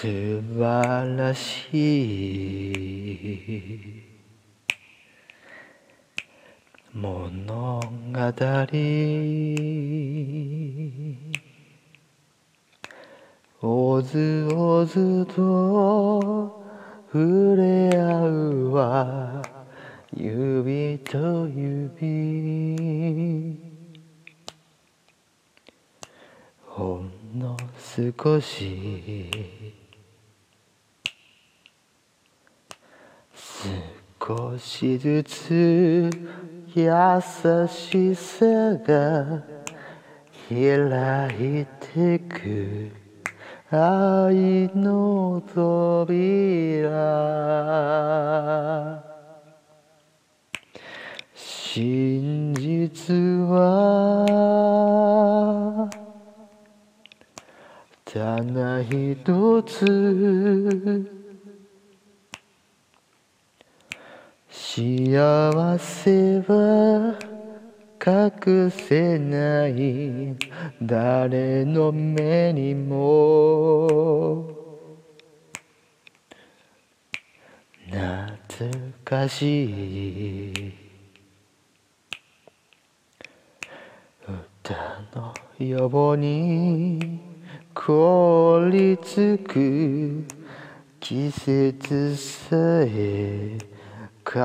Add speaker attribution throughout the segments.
Speaker 1: 素晴らしい。物語。おずおずと触れ合うは指と指。ほんの少し。少しずつ優しさが開いてく。愛の扉。真実は。ただ一つ。幸せは隠せない。誰の目にも。懐かしい歌のように凍りつく。季節さえ変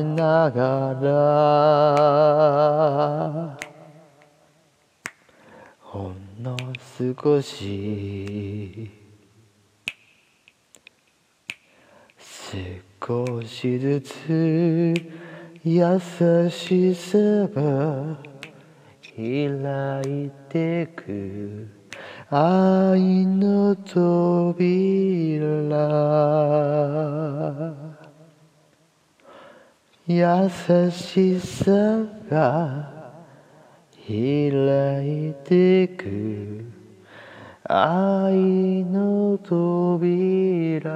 Speaker 1: えながらほんの少し少しずつ優しさが開いてく愛の扉。優しさが開いてく。愛の扉